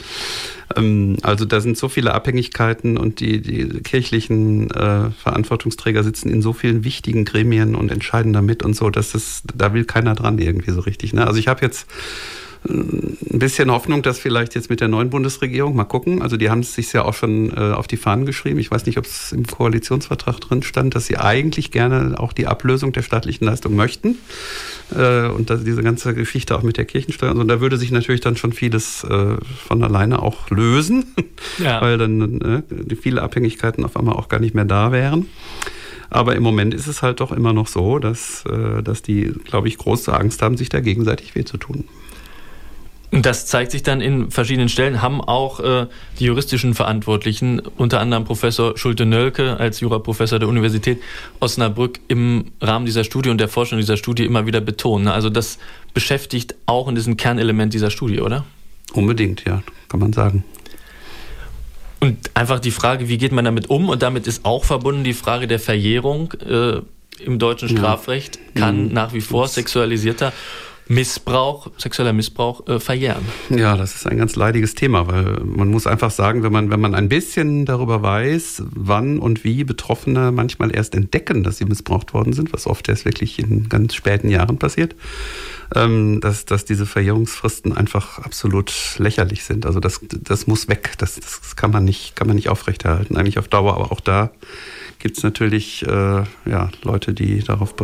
ähm, also da sind so viele Abhängigkeiten und die, die kirchlichen äh, Verantwortungsträger sitzen in so vielen wichtigen Gremien und entscheiden damit und so, dass es, da will keiner dran irgendwie so richtig. Ne? Also ich habe jetzt ein bisschen Hoffnung, dass vielleicht jetzt mit der neuen Bundesregierung, mal gucken, also die haben es sich ja auch schon äh, auf die Fahnen geschrieben. Ich weiß nicht, ob es im Koalitionsvertrag drin stand, dass sie eigentlich gerne auch die Ablösung der staatlichen Leistung möchten. Äh, und dass diese ganze Geschichte auch mit der Kirchensteuer. Und da würde sich natürlich dann schon vieles äh, von alleine auch lösen, ja. weil dann äh, viele Abhängigkeiten auf einmal auch gar nicht mehr da wären. Aber im Moment ist es halt doch immer noch so, dass, äh, dass die, glaube ich, große Angst haben, sich da gegenseitig weh zu tun. Und das zeigt sich dann in verschiedenen Stellen, haben auch äh, die juristischen Verantwortlichen, unter anderem Professor Schulte-Nölke als Juraprofessor der Universität Osnabrück im Rahmen dieser Studie und der Forschung dieser Studie immer wieder betont. Also das beschäftigt auch in diesem Kernelement dieser Studie, oder? Unbedingt, ja, kann man sagen. Und einfach die Frage, wie geht man damit um? Und damit ist auch verbunden die Frage der Verjährung äh, im deutschen Strafrecht. Kann mhm. nach wie vor sexualisierter Missbrauch, sexueller Missbrauch äh, verjähren. Ja, das ist ein ganz leidiges Thema, weil man muss einfach sagen, wenn man, wenn man ein bisschen darüber weiß, wann und wie Betroffene manchmal erst entdecken, dass sie missbraucht worden sind, was oft erst wirklich in ganz späten Jahren passiert, ähm, dass, dass diese Verjährungsfristen einfach absolut lächerlich sind. Also das, das muss weg. Das, das kann man nicht, kann man nicht aufrechterhalten, eigentlich auf Dauer, aber auch da gibt es natürlich äh, ja, Leute, die darauf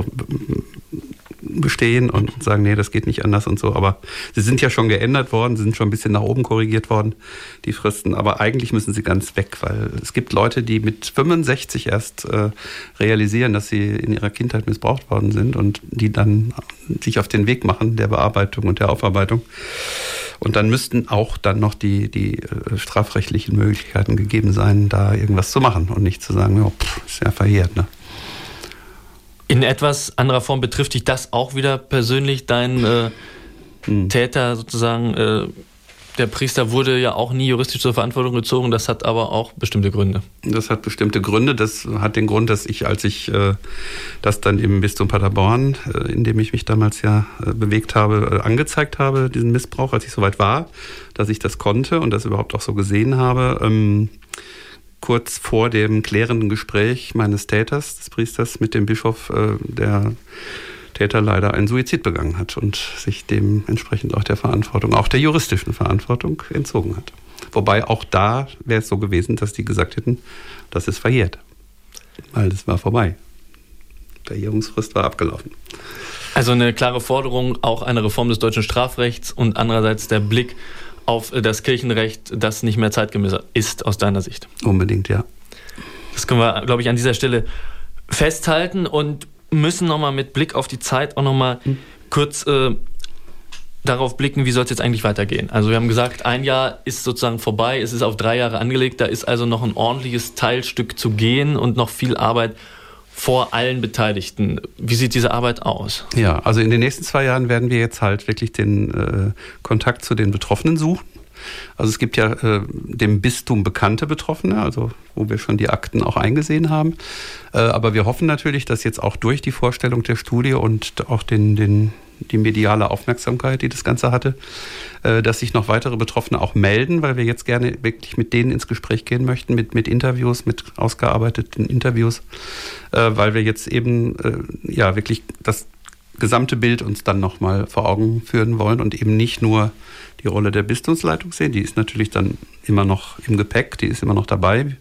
bestehen und sagen, nee, das geht nicht anders und so. Aber sie sind ja schon geändert worden, sie sind schon ein bisschen nach oben korrigiert worden, die Fristen. Aber eigentlich müssen sie ganz weg, weil es gibt Leute, die mit 65 erst äh, realisieren, dass sie in ihrer Kindheit missbraucht worden sind und die dann sich auf den Weg machen der Bearbeitung und der Aufarbeitung. Und dann müssten auch dann noch die, die äh, strafrechtlichen Möglichkeiten gegeben sein, da irgendwas zu machen und nicht zu sagen, ja, ist ja verjährt. Ne? In etwas anderer Form betrifft dich das auch wieder persönlich, dein äh, hm. Täter sozusagen. Äh, der Priester wurde ja auch nie juristisch zur Verantwortung gezogen, das hat aber auch bestimmte Gründe. Das hat bestimmte Gründe. Das hat den Grund, dass ich, als ich äh, das dann im Bistum Paderborn, äh, in dem ich mich damals ja äh, bewegt habe, äh, angezeigt habe, diesen Missbrauch, als ich soweit war, dass ich das konnte und das überhaupt auch so gesehen habe. Ähm, kurz vor dem klärenden Gespräch meines Täters, des Priesters, mit dem Bischof, äh, der Täter leider einen Suizid begangen hat und sich dementsprechend auch der Verantwortung, auch der juristischen Verantwortung entzogen hat. Wobei auch da wäre es so gewesen, dass die gesagt hätten, das ist verjährt. Weil das war vorbei. Verjährungsfrist war abgelaufen. Also eine klare Forderung, auch eine Reform des deutschen Strafrechts und andererseits der Blick auf das Kirchenrecht, das nicht mehr zeitgemäß ist aus deiner Sicht. Unbedingt, ja. Das können wir, glaube ich, an dieser Stelle festhalten und müssen nochmal mit Blick auf die Zeit auch nochmal hm. kurz äh, darauf blicken, wie soll es jetzt eigentlich weitergehen. Also wir haben gesagt, ein Jahr ist sozusagen vorbei, es ist auf drei Jahre angelegt, da ist also noch ein ordentliches Teilstück zu gehen und noch viel Arbeit vor allen Beteiligten. Wie sieht diese Arbeit aus? Ja, also in den nächsten zwei Jahren werden wir jetzt halt wirklich den äh, Kontakt zu den Betroffenen suchen. Also es gibt ja äh, dem Bistum bekannte Betroffene, also wo wir schon die Akten auch eingesehen haben. Äh, aber wir hoffen natürlich, dass jetzt auch durch die Vorstellung der Studie und auch den, den die mediale Aufmerksamkeit, die das Ganze hatte, äh, dass sich noch weitere Betroffene auch melden, weil wir jetzt gerne wirklich mit denen ins Gespräch gehen möchten, mit, mit Interviews, mit ausgearbeiteten Interviews, äh, weil wir jetzt eben äh, ja wirklich das gesamte Bild uns dann nochmal vor Augen führen wollen und eben nicht nur die Rolle der Bistumsleitung sehen. Die ist natürlich dann immer noch im Gepäck, die ist immer noch dabei.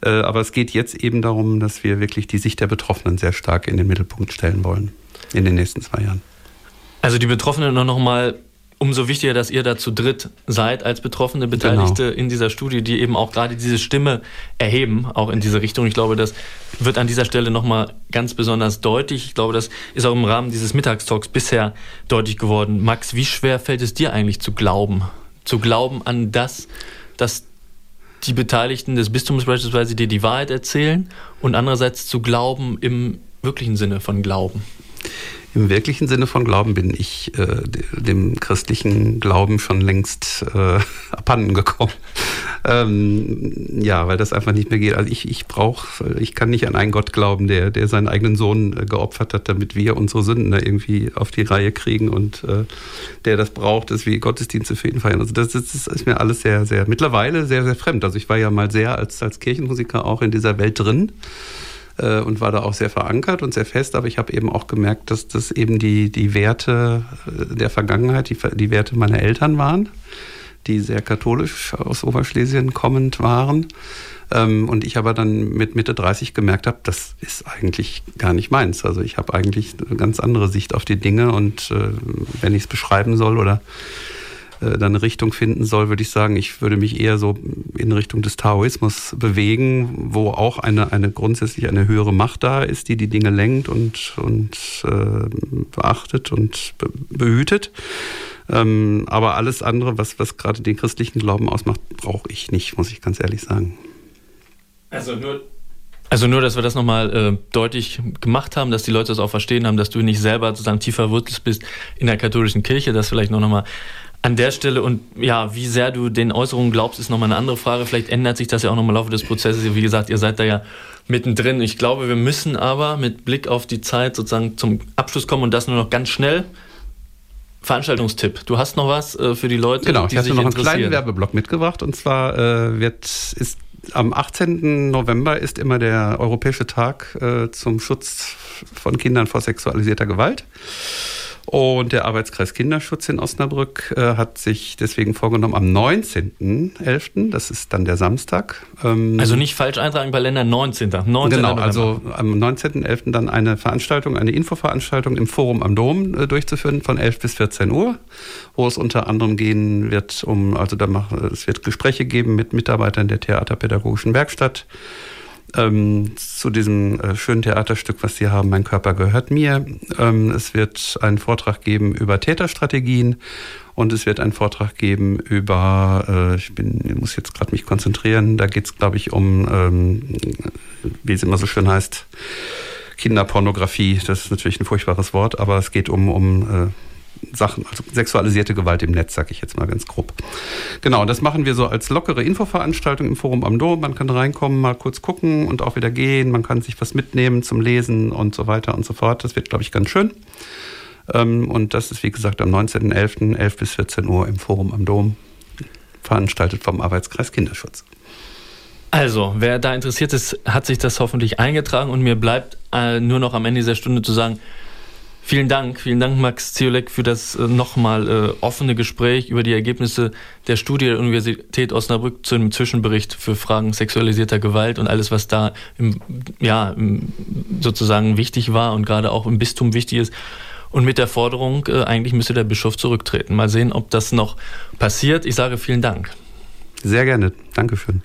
Aber es geht jetzt eben darum, dass wir wirklich die Sicht der Betroffenen sehr stark in den Mittelpunkt stellen wollen in den nächsten zwei Jahren. Also die Betroffenen noch mal umso wichtiger, dass ihr da zu dritt seid als Betroffene, Beteiligte genau. in dieser Studie, die eben auch gerade diese Stimme erheben, auch in diese Richtung. Ich glaube, das wird an dieser Stelle nochmal ganz besonders deutlich. Ich glaube, das ist auch im Rahmen dieses Mittagstalks bisher deutlich geworden. Max, wie schwer fällt es dir eigentlich zu glauben? Zu glauben an das, dass die Beteiligten des Bistums beispielsweise dir die Wahrheit erzählen und andererseits zu glauben im wirklichen Sinne von Glauben? Im wirklichen Sinne von Glauben bin ich äh, dem christlichen Glauben schon längst äh, abhanden gekommen. Ähm, ja, weil das einfach nicht mehr geht. Also ich, ich brauche, ich kann nicht an einen Gott glauben, der, der seinen eigenen Sohn äh, geopfert hat, damit wir unsere Sünden da irgendwie auf die Reihe kriegen und äh, der das braucht, ist wie Gottesdienste für ihn feiern. Also das, das ist mir alles sehr, sehr, mittlerweile sehr, sehr fremd. Also ich war ja mal sehr als, als Kirchenmusiker auch in dieser Welt drin äh, und war da auch sehr verankert und sehr fest, aber ich habe eben auch gemerkt, dass das eben die, die Werte äh, der Vergangenheit, die, die Werte meiner Eltern waren, die sehr katholisch aus Oberschlesien kommend waren. Ähm, und ich aber dann mit Mitte 30 gemerkt habe, das ist eigentlich gar nicht meins. Also ich habe eigentlich eine ganz andere Sicht auf die Dinge und äh, wenn ich es beschreiben soll oder äh, dann eine Richtung finden soll, würde ich sagen, ich würde mich eher so in Richtung des Taoismus bewegen, wo auch eine, eine grundsätzlich eine höhere Macht da ist, die die Dinge lenkt und, und äh, beachtet und be behütet. Ähm, aber alles andere, was, was gerade den christlichen Glauben ausmacht, brauche ich nicht, muss ich ganz ehrlich sagen. Also nur also nur, dass wir das nochmal äh, deutlich gemacht haben, dass die Leute das auch verstehen haben, dass du nicht selber sozusagen tiefer verwurzelt bist in der katholischen Kirche, das vielleicht noch nochmal an der Stelle und ja, wie sehr du den Äußerungen glaubst, ist nochmal eine andere Frage. Vielleicht ändert sich das ja auch nochmal im Laufe des Prozesses. Wie gesagt, ihr seid da ja mittendrin. Ich glaube, wir müssen aber mit Blick auf die Zeit sozusagen zum Abschluss kommen und das nur noch ganz schnell. Veranstaltungstipp. Du hast noch was äh, für die Leute, genau, die sich Genau, ich habe noch einen kleinen Werbeblock mitgebracht und zwar äh, wird ist am 18. November ist immer der Europäische Tag äh, zum Schutz von Kindern vor sexualisierter Gewalt. Und der Arbeitskreis Kinderschutz in Osnabrück äh, hat sich deswegen vorgenommen, am 19.11., das ist dann der Samstag. Ähm, also nicht falsch eintragen, Ländern 19. 19. Genau, also am 19.11. dann eine Veranstaltung, eine Infoveranstaltung im Forum am Dom äh, durchzuführen von 11 bis 14 Uhr, wo es unter anderem gehen wird um, also da mach, es wird Gespräche geben mit Mitarbeitern der Theaterpädagogischen Werkstatt, ähm, zu diesem äh, schönen Theaterstück, was Sie haben, Mein Körper gehört mir. Ähm, es wird einen Vortrag geben über Täterstrategien und es wird einen Vortrag geben über, äh, ich bin, muss jetzt gerade mich konzentrieren, da geht es, glaube ich, um, ähm, wie es immer so schön heißt, Kinderpornografie. Das ist natürlich ein furchtbares Wort, aber es geht um, um äh, Sachen, also sexualisierte Gewalt im Netz, sage ich jetzt mal ganz grob. Genau, das machen wir so als lockere Infoveranstaltung im Forum am Dom. Man kann reinkommen, mal kurz gucken und auch wieder gehen. Man kann sich was mitnehmen zum Lesen und so weiter und so fort. Das wird, glaube ich, ganz schön. Ähm, und das ist, wie gesagt, am 19.11., 11 bis 14 Uhr im Forum am Dom, veranstaltet vom Arbeitskreis Kinderschutz. Also, wer da interessiert ist, hat sich das hoffentlich eingetragen und mir bleibt äh, nur noch am Ende dieser Stunde zu sagen, Vielen Dank, vielen Dank, Max Ziolek, für das äh, nochmal äh, offene Gespräch über die Ergebnisse der Studie der Universität Osnabrück zu einem Zwischenbericht für Fragen sexualisierter Gewalt und alles, was da im, ja, im, sozusagen wichtig war und gerade auch im Bistum wichtig ist. Und mit der Forderung, äh, eigentlich müsste der Bischof zurücktreten. Mal sehen, ob das noch passiert. Ich sage vielen Dank. Sehr gerne. Dankeschön.